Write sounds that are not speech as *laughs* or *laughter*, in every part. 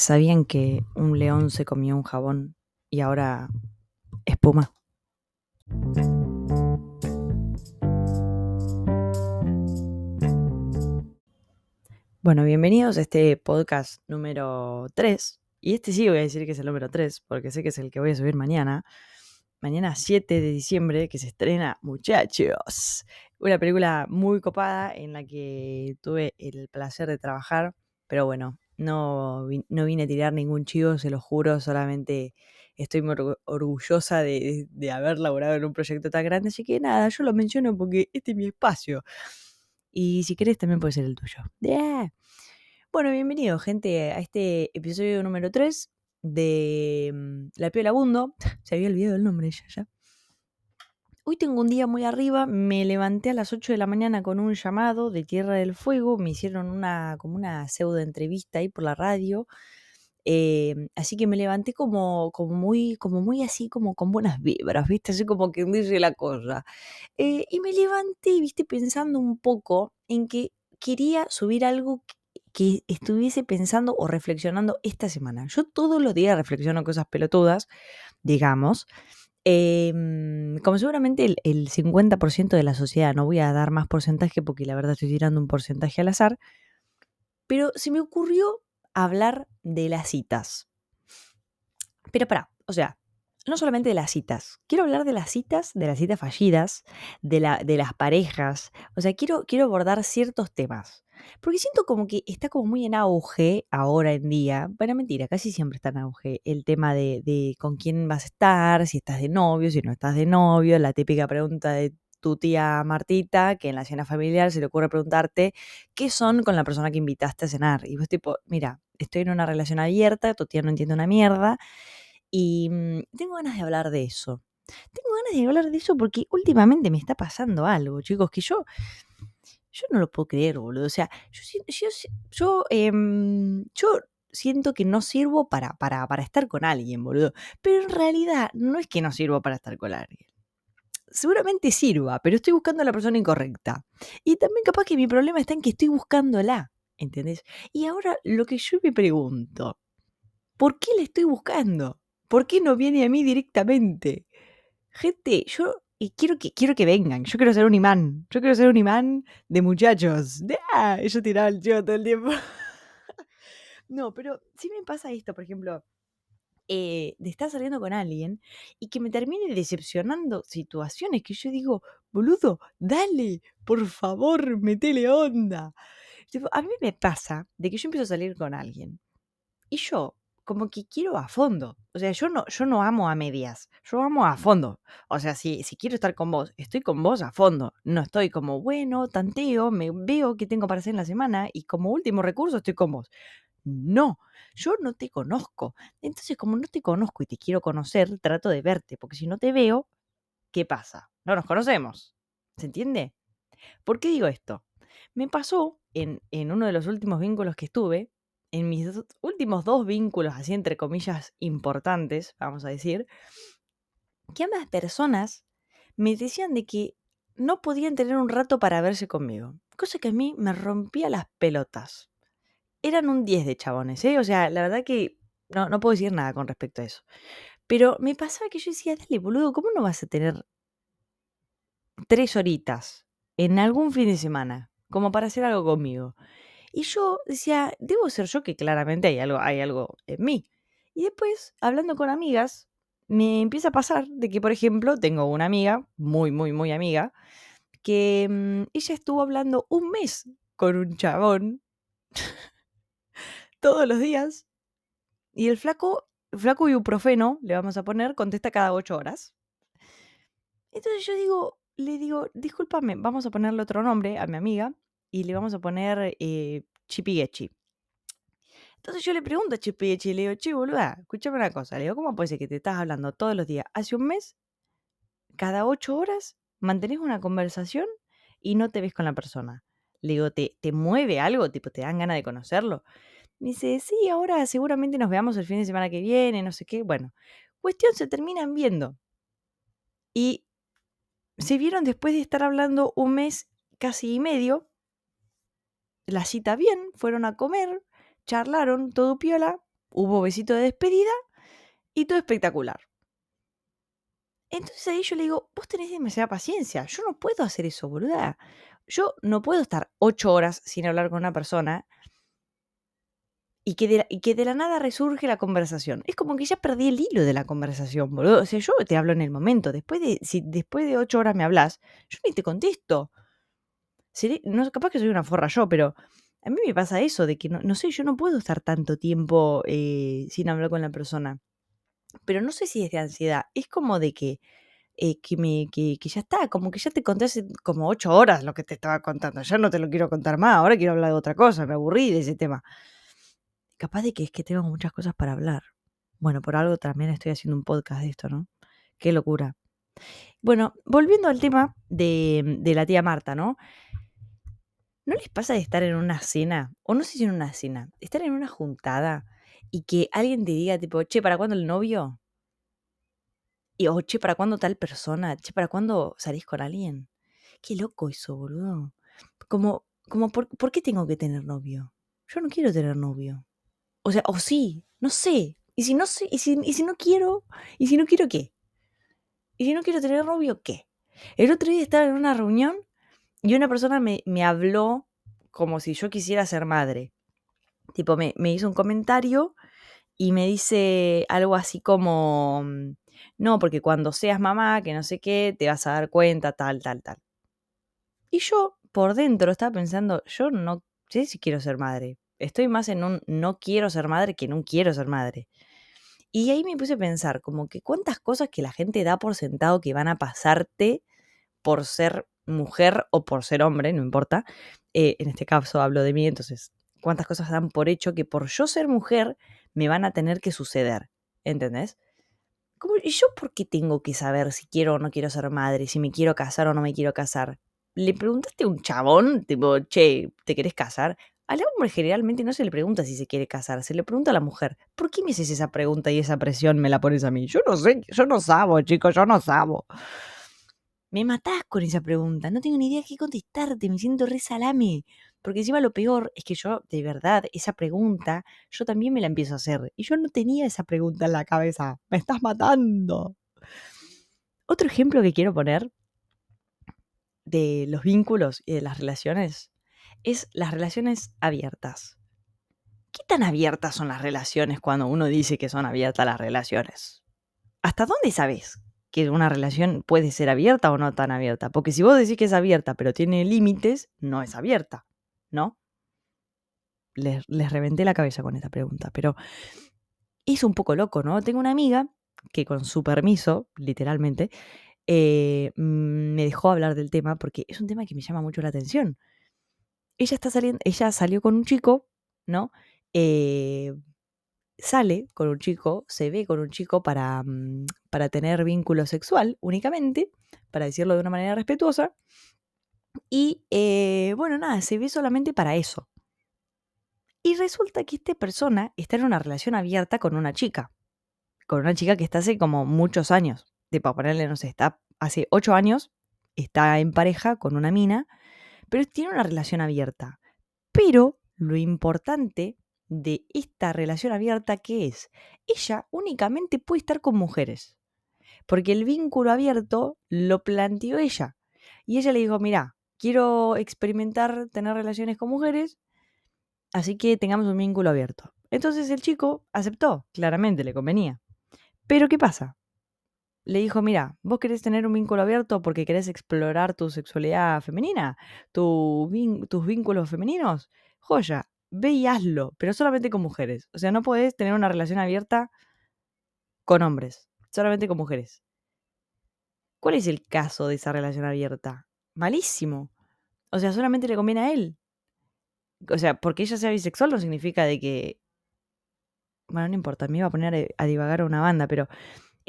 ¿Ustedes sabían que un león se comió un jabón y ahora espuma? Bueno, bienvenidos a este podcast número 3. Y este sí voy a decir que es el número 3, porque sé que es el que voy a subir mañana. Mañana 7 de diciembre, que se estrena Muchachos. Una película muy copada en la que tuve el placer de trabajar. Pero bueno, no, no vine a tirar ningún chivo, se lo juro, solamente estoy muy orgullosa de, haber laborado en un proyecto tan grande, así que nada, yo lo menciono porque este es mi espacio. Y si querés también puede ser el tuyo. Bueno, bienvenido gente a este episodio número 3 de mm, La Piola Bundo. *laughs* Se había olvidado el nombre ya, ya. Hoy tengo un día muy arriba, me levanté a las 8 de la mañana con un llamado de Tierra del Fuego, me hicieron una, como una pseudo entrevista ahí por la radio, em, así que me levanté como, como, muy, como muy así, como con buenas vibras, ¿viste? Así como que dice la cosa. Eh, y me levanté, ¿viste? Pensando un poco en que quería subir algo que estuviese pensando o reflexionando esta semana. Yo todos los días reflexiono cosas pelotudas, digamos, Em, como seguramente el, 50% de la sociedad, no voy a dar más porcentaje porque la verdad estoy tirando un porcentaje al azar, pero se me ocurrió hablar de las citas. Pero para, o sea, no solamente de las citas, quiero hablar de las citas, de las citas fallidas, de, la, de las parejas, o sea, quiero, quiero abordar ciertos temas. Porque siento como que está como muy en auge ahora en día. Bueno, mentira, casi siempre está en auge el tema de, de con quién vas a estar, si estás de novio, si no estás de novio, la típica pregunta de tu tía Martita, que en la cena familiar se le ocurre preguntarte qué son con la persona que invitaste a cenar. Y vos tipo, mira, estoy en una relación abierta, tu tía no entiende una mierda. Y mm, tengo ganas de hablar de eso. Tengo ganas de hablar de eso porque últimamente me está pasando algo, chicos, que yo yo no lo puedo creer, boludo. O sea, yo, yo, em, yo siento que no sirvo para, para, para estar con alguien, boludo. Pero en realidad no es que no sirvo para estar con alguien. Seguramente sirva, pero estoy buscando a la persona incorrecta. Y también capaz que mi problema está en que estoy buscándola, ¿entendés? Y ahora lo que yo me pregunto, ¿por qué la estoy buscando? ¿Por qué no viene a mí directamente? Gente, yo quiero que, quiero que vengan. Yo quiero ser un imán. Yo quiero ser un imán de muchachos. Ah, yo tiraba el chivo todo el tiempo. *laughs* no, pero si me pasa esto, por ejemplo, eh, de estar saliendo con alguien y que me termine decepcionando situaciones que yo digo, boludo, dale, por favor, metele onda. a mí me pasa de que yo empiezo a salir con alguien y yo como que quiero a fondo. O sea, yo no, yo no amo a medias, yo amo a fondo. O sea, si, si quiero estar con vos, estoy con vos a fondo. No estoy como, bueno, tanteo, me veo qué tengo para hacer en la semana y como último recurso estoy con vos. No, yo no te conozco. Entonces, como no te conozco y te quiero conocer, trato de verte, porque si no te veo, ¿qué pasa? No nos conocemos. ¿Se entiende? ¿Por qué digo esto? Me pasó en, en uno de los últimos vínculos que estuve, en mis últimos dos vínculos, así entre comillas, importantes, vamos a decir, que ambas personas me decían de que no podían tener un rato para verse conmigo. Cosa que a mí me rompía las pelotas. Eran un 10 de chabones, ¿eh? O sea, la verdad que no, no puedo decir nada con respecto a eso. Pero me pasaba que yo decía, dale, boludo, ¿cómo no vas a tener tres horitas en algún fin de semana como para hacer algo conmigo? Y yo decía, debo ser yo que claramente hay algo, hay algo en mí. Y después, hablando con amigas, me empieza a pasar de que, por ejemplo, tengo una amiga, muy, muy, muy amiga, que mm, ella estuvo hablando un mes con un chabón todos los días. Y el flaco, flaco ibuprofeno, le vamos a poner, contesta cada ocho horas. Entonces yo digo, le digo, discúlpame, vamos a ponerle otro nombre a mi amiga y le vamos a poner eh. Entonces yo le pregunto a Chipigechi le digo, che, boluda, escúchame una cosa. Le digo, ¿cómo puede ser que te estás hablando todos los días? Hace un mes, cada ocho horas, mantenés una conversación y no te ves con la persona. Le digo, ¿te, te mueve algo? Tipo, ¿te dan ganas de conocerlo? Me dice, sí, ahora seguramente nos veamos el fin de semana que viene, no sé qué. Bueno, cuestión, se terminan viendo. Y se vieron después de estar hablando un mes casi y medio la cita bien, fueron a comer, charlaron, todo piola, hubo besito de despedida y todo espectacular. Entonces ahí yo le digo, vos tenés demasiada paciencia, yo no puedo hacer eso, boluda. Yo no puedo estar ocho horas sin hablar con una persona y que, de, la nada resurge la conversación. Es como que ya perdí el hilo de la conversación, boludo. O sea, yo te hablo en el momento. Después de, si después de ocho horas me hablas, yo ni te contesto. No, capaz que soy una forra yo, pero a mí me pasa eso, de que no, sé, yo no puedo estar tanto tiempo eh, sin hablar con la persona. Pero no sé si es de ansiedad. Es como de que, eh, que, me, que, que, ya está, como que ya te conté hace como ocho horas lo que te estaba contando. Ya no te lo quiero contar más, ahora quiero hablar de otra cosa, me aburrí de ese tema. Capaz de que es que tengo muchas cosas para hablar. Bueno, por algo también estoy haciendo un podcast de esto, ¿no? Qué locura. Bueno, volviendo al tema de, de la tía Marta, ¿no? ¿No les pasa de estar en una cena, o no sé si en una cena, estar en una juntada y que alguien te diga tipo, che, ¿para cuándo el novio? Y, o che, ¿para cuándo tal persona? Che, ¿para cuándo salís con alguien? Qué loco eso, boludo. Como, como ¿por, ¿por qué tengo que tener novio? Yo no quiero tener novio. O sea, o sí, no sé. Y si no sé, y si, y si no quiero, y si no quiero, ¿qué? Y si no quiero tener novio, ¿qué? El otro día estaba en una reunión y una persona me, me habló como si yo quisiera ser madre. Tipo, me, me hizo un comentario y me dice algo así como, mm, no, porque cuando seas mamá, que no sé qué, te vas a dar cuenta, tal, tal, tal. Y yo, por dentro, estaba pensando, yo no sé si quiero ser madre. Estoy más en un no quiero ser madre que en un quiero ser madre. Y ahí me puse a pensar, como que cuántas cosas que la gente da por sentado que van a pasarte por ser mujer o por ser hombre, no importa. Eh, en este caso hablo de mí, entonces, cuántas cosas dan por hecho que por yo ser mujer me van a tener que suceder. ¿Entendés? ¿Y yo por qué tengo que saber si quiero o no quiero ser madre, si me quiero casar o no me quiero casar? ¿Le preguntaste a un chabón, tipo, che, ¿te querés casar? Al hombre generalmente no se le pregunta si se quiere casar, se le pregunta a la mujer. ¿Por qué me haces esa pregunta y esa presión me la pones a mí? Yo no sé, yo no sabo, chicos, yo no sabo. Me matás con esa pregunta, no tengo ni idea qué contestarte, me siento re salame. Porque encima lo peor es que yo, de verdad, esa pregunta, yo también me la empiezo a hacer. Y yo no tenía esa pregunta en la cabeza. Me estás matando. Otro ejemplo que quiero poner de los vínculos y de las relaciones es las relaciones abiertas. ¿Qué tan abiertas son las relaciones cuando uno dice que son abiertas las relaciones? ¿Hasta dónde sabes que una relación puede ser abierta o no tan abierta? Porque si vos decís que es abierta pero tiene límites, no es abierta, ¿no? Les, reventé la cabeza con esta pregunta, pero es un poco loco, ¿no? Tengo una amiga que con su permiso, literalmente, eh, me dejó hablar del tema porque es un tema que me llama mucho la atención ella está saliendo, ella salió con un chico, ¿no? Eh, sale con un chico, se ve con un chico para, mm, para tener vínculo sexual únicamente, para decirlo de una manera respetuosa. Y eh, bueno, nada, se ve solamente para eso. Y resulta que esta persona está en una relación abierta con una chica. Con una chica que está hace como muchos años. De para ponerle, no sé, está hace ocho años, está en pareja con una mina pero tiene una relación abierta. Pero lo importante de esta relación abierta, ¿qué es? Ella únicamente puede estar con mujeres. Porque el vínculo abierto lo planteó ella. Y ella le dijo, mira, quiero experimentar tener relaciones con mujeres, así que tengamos un vínculo abierto. Entonces el chico aceptó, claramente le convenía. Pero ¿qué pasa? Le dijo, mira, vos querés tener un vínculo abierto porque querés explorar tu sexualidad femenina, tus vínculos femeninos, joya, ve y hazlo, pero solamente con mujeres. O sea, no podés tener una relación abierta con hombres, solamente con mujeres. ¿Cuál es el caso de esa relación abierta? Malísimo. O sea, solamente le conviene a él. O sea, porque ella sea bisexual no significa de que... Bueno, no importa, me iba a poner a divagar a una banda, pero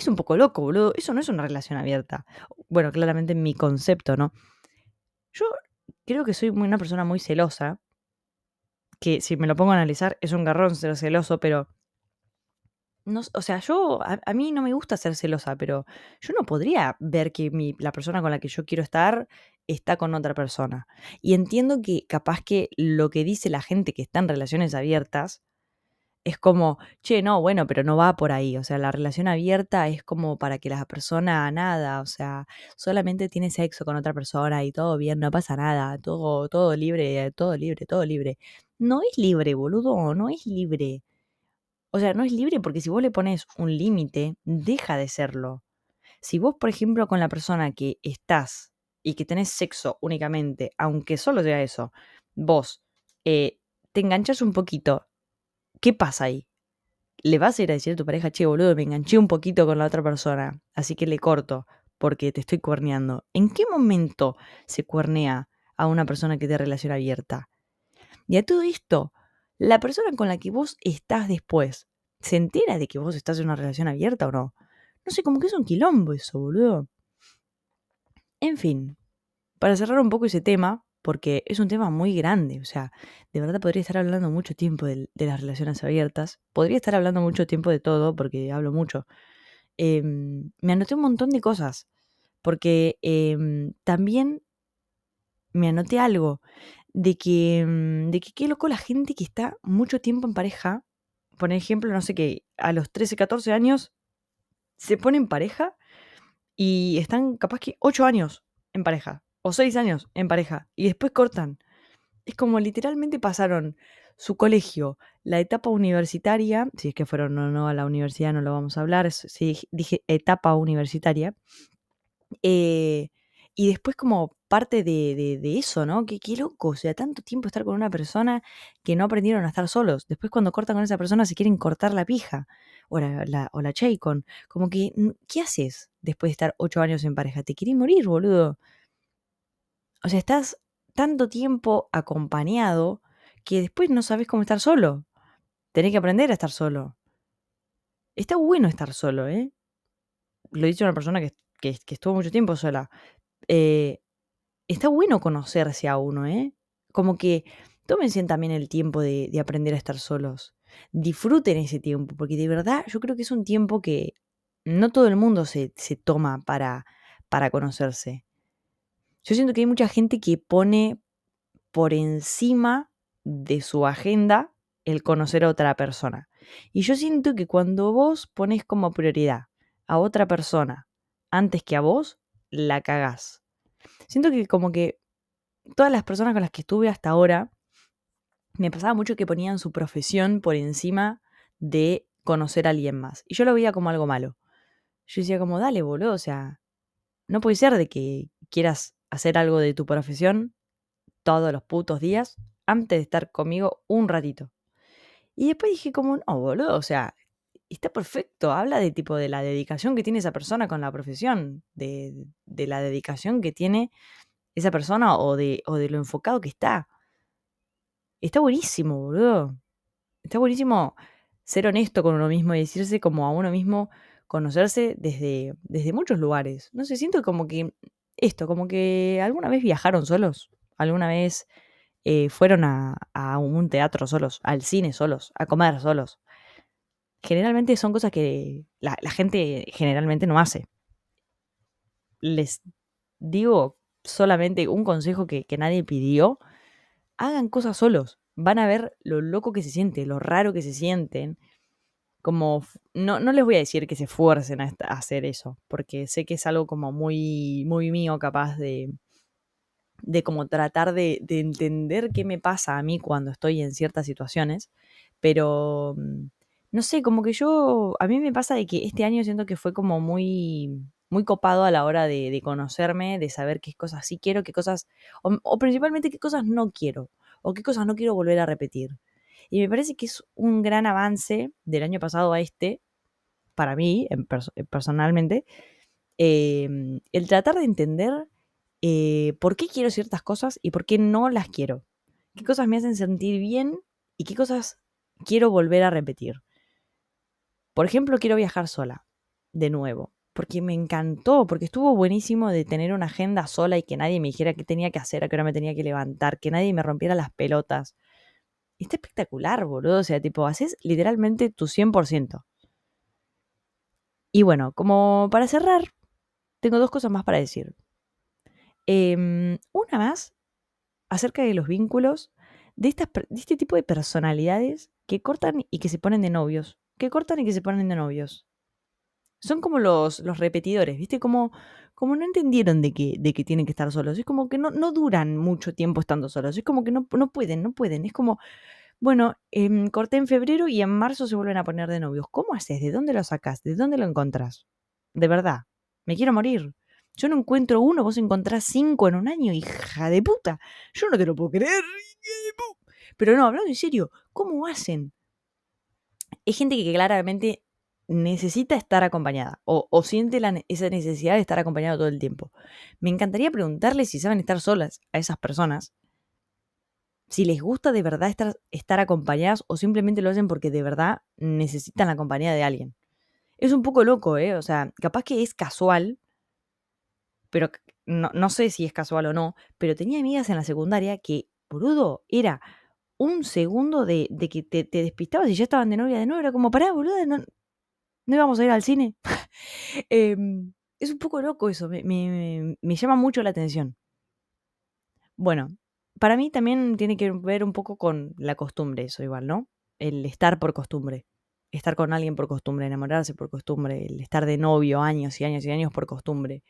es un poco loco, boludo. Eso no es una relación abierta. Bueno, claramente en mi concepto, ¿no? Yo creo que soy una persona muy celosa. Que si me lo pongo a analizar, es un garrón ser celoso, pero. No, o sea, yo. A, mí no me gusta ser celosa, pero yo no podría ver que mi, la persona con la que yo quiero estar está con otra persona. Y entiendo que capaz que lo que dice la gente que está en relaciones abiertas es como, che, no, bueno, pero no va por ahí. O sea, la relación abierta es como para que la persona nada, o sea, solamente tiene sexo con otra persona y todo bien, no pasa nada, todo, todo libre, todo libre, todo libre. No es libre, boludo, no es libre. O sea, no es libre porque si vos le pones un límite, deja de serlo. Si vos, por ejemplo, con la persona que estás y que tenés sexo únicamente, aunque solo sea eso, vos eh, te enganchas un poquito ¿qué pasa ahí? Le vas a ir a decir a tu pareja, che, boludo, me enganché un poquito con la otra persona, así que le corto porque te estoy cuerneando. ¿En qué momento se cuernea a una persona que te relación abierta? Y a todo esto, la persona con la que vos estás después, ¿se entera de que vos estás en una relación abierta o no? No sé, como que es un quilombo eso, boludo. En fin, para cerrar un poco ese tema, porque es un tema muy grande, o sea, de verdad podría estar hablando mucho tiempo de, las relaciones abiertas, podría estar hablando mucho tiempo de todo, porque hablo mucho. Em, me anoté un montón de cosas, porque em, también me anoté algo de que, em, de que qué loco la gente que está mucho tiempo en pareja, por ejemplo, no sé qué, a los 13, 14 años se ponen en pareja y están capaz que 8 años en pareja o seis años en pareja y después cortan. Es como literalmente pasaron su colegio, la etapa universitaria, si es que fueron o no a la universidad, no lo vamos a hablar, si dije etapa universitaria, eh, y después como parte de, de, eso, ¿no? Qué, qué loco, o sea, tanto tiempo estar con una persona que no aprendieron a estar solos. Después cuando cortan con esa persona se quieren cortar la pija o la, la, o la Como que, ¿qué haces después de estar ocho años en pareja? Te querés morir, boludo. O sea, estás tanto tiempo acompañado que después no sabes cómo estar solo. Tenés que aprender a estar solo. Está bueno estar solo, ¿eh? Lo dicho una persona que, que, estuvo mucho tiempo sola. Eh, está bueno conocerse a uno, ¿eh? Como que tómense también el tiempo de, de, aprender a estar solos. Disfruten ese tiempo, porque de verdad yo creo que es un tiempo que no todo el mundo se, se toma para, para conocerse. Yo siento que hay mucha gente que pone por encima de su agenda el conocer a otra persona. Y yo siento que cuando vos pones como prioridad a otra persona antes que a vos, la cagás. Siento que como que todas las personas con las que estuve hasta ahora, me pasaba mucho que ponían su profesión por encima de conocer a alguien más. Y yo lo veía como algo malo. Yo decía como, dale, boludo, o sea, no puede ser de que quieras hacer algo de tu profesión todos los putos días antes de estar conmigo un ratito. Y después dije como, no, boludo, o sea, está perfecto, habla de tipo de la dedicación que tiene esa persona con la profesión, de, de la dedicación que tiene esa persona o de, o de lo enfocado que está. Está buenísimo, boludo. Está buenísimo ser honesto con uno mismo y decirse como a uno mismo, conocerse desde, desde muchos lugares. No sé, siento como que esto, como que alguna vez viajaron solos, alguna vez eh, fueron a, un teatro solos, al cine solos, a comer solos. Generalmente son cosas que la, gente generalmente no hace. Les digo solamente un consejo que, que nadie pidió. Hagan cosas solos. Van a ver lo loco que se siente, lo raro que se sienten como, no, no les voy a decir que se esfuercen a, hacer eso, porque sé que es algo como muy, muy mío capaz de, de como tratar de, de, entender qué me pasa a mí cuando estoy en ciertas situaciones, pero mm, no sé, como que yo, a mí me pasa de que este año siento que fue como muy, muy copado a la hora de, de conocerme, de saber qué cosas sí quiero, qué cosas, o principalmente qué cosas no quiero, o qué cosas no quiero volver a repetir. Y me parece que es un gran avance del año pasado a este, para mí, eh, personalmente, em, el tratar de entender eh, por qué quiero ciertas cosas y por qué no las quiero. Qué cosas me hacen sentir bien y qué cosas quiero volver a repetir. Por ejemplo, quiero viajar sola, de nuevo, porque me encantó, porque estuvo buenísimo de tener una agenda sola y que nadie me dijera qué tenía que hacer, a qué hora me tenía que levantar, que nadie me rompiera las pelotas está espectacular, boludo. O sea, tipo, haces literalmente tu 100%. Y bueno, como para cerrar, tengo dos cosas más para decir. Em, una más acerca de los vínculos de, de este tipo de personalidades que cortan y que se ponen de novios. Que cortan y que se ponen de novios. Son como los, los repetidores, ¿viste? Como, como no entendieron de que, de que tienen que estar solos. Es como que no, no duran mucho tiempo estando solos. Es como que no, no pueden, no pueden. Es como, bueno, em, corté en febrero y en marzo se vuelven a poner de novios. ¿Cómo haces? ¿De dónde lo sacás? ¿De dónde lo encontrás? De verdad, me quiero morir. Yo no encuentro uno, vos encontrás cinco en un año, hija de puta. Yo no te lo puedo creer. Pero no, hablando en serio, ¿cómo hacen? Es gente que claramente necesita estar acompañada o, siente esa necesidad de estar acompañado todo el tiempo. Me encantaría preguntarles si saben estar solas a esas personas si les gusta de verdad estar, estar acompañadas o simplemente lo hacen porque de verdad necesitan la compañía de alguien. Es un poco loco, ¿eh? O sea, capaz que es casual, pero no, no sé si es casual o no, pero tenía amigas en la secundaria que, boludo, era un segundo de, que te, te, despistabas y ya estaban de novia de nuevo. Era como, pará, boludo, no, no íbamos a ir al cine. *laughs* Em, es un poco loco eso, me, me, me llama mucho la atención. Bueno, para mí también tiene que ver un poco con la costumbre, eso igual, ¿no? El estar por costumbre. Estar con alguien por costumbre, enamorarse por costumbre, el estar de novio años y años y años por costumbre.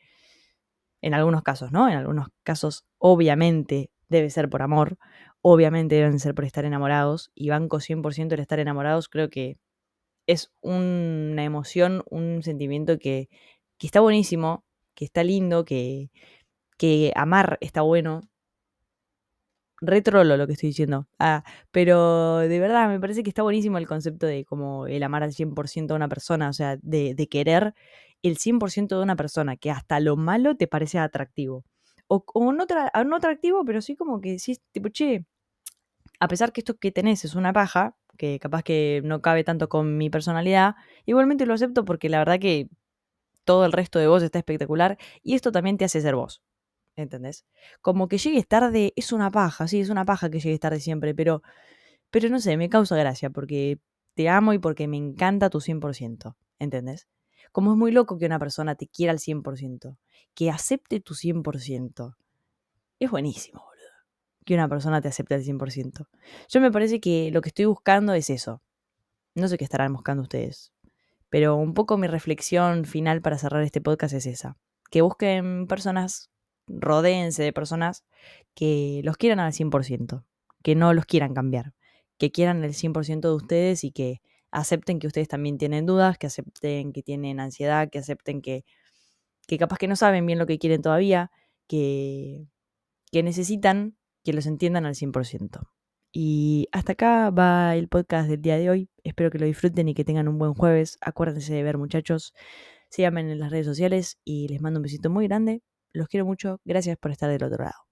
En algunos casos, ¿no? En algunos casos, obviamente, debe ser por amor, obviamente deben ser por estar enamorados, y banco 100% el estar enamorados, creo que es una emoción, un sentimiento que, que está buenísimo, que está lindo, que, que amar está bueno, retrolo lo que estoy diciendo. Ah, pero de verdad me parece que está buenísimo el concepto de como el amar al 100% a una persona, o sea, de, de querer el 100% de una persona, que hasta lo malo te parece atractivo. O, o no, no, atractivo, pero sí como que sí, tipo, che, a pesar que esto que tenés es una paja, que capaz que no cabe tanto con mi personalidad, igualmente lo acepto porque la verdad que todo el resto de vos está espectacular y esto también te hace ser vos. ¿entendés? Como que llegues tarde es una paja, sí, es una paja que llegues tarde siempre, pero, pero no sé, me causa gracia porque te amo y porque me encanta tu 100%, ¿entendés? Como es muy loco que una persona te quiera al 100%, que acepte tu 100%. Es buenísimo. Que una persona te acepte al 100%. Yo me parece que lo que estoy buscando es eso. No sé qué estarán buscando ustedes. Pero un poco mi reflexión final para cerrar este podcast es esa. Que busquen personas rodéense de personas que los quieran al 100%, que no los quieran cambiar, que quieran el 100% de ustedes y que acepten que ustedes también tienen dudas, que acepten que tienen ansiedad, que acepten que, que capaz que no saben bien lo que quieren todavía, que, que necesitan que los entiendan al 100%. Y hasta acá va el podcast del día de hoy. Espero que lo disfruten y que tengan un buen jueves. Acuérdense de ver muchachos. Síganme en las redes sociales y les mando un besito muy grande. Los quiero mucho. Gracias por estar del otro lado.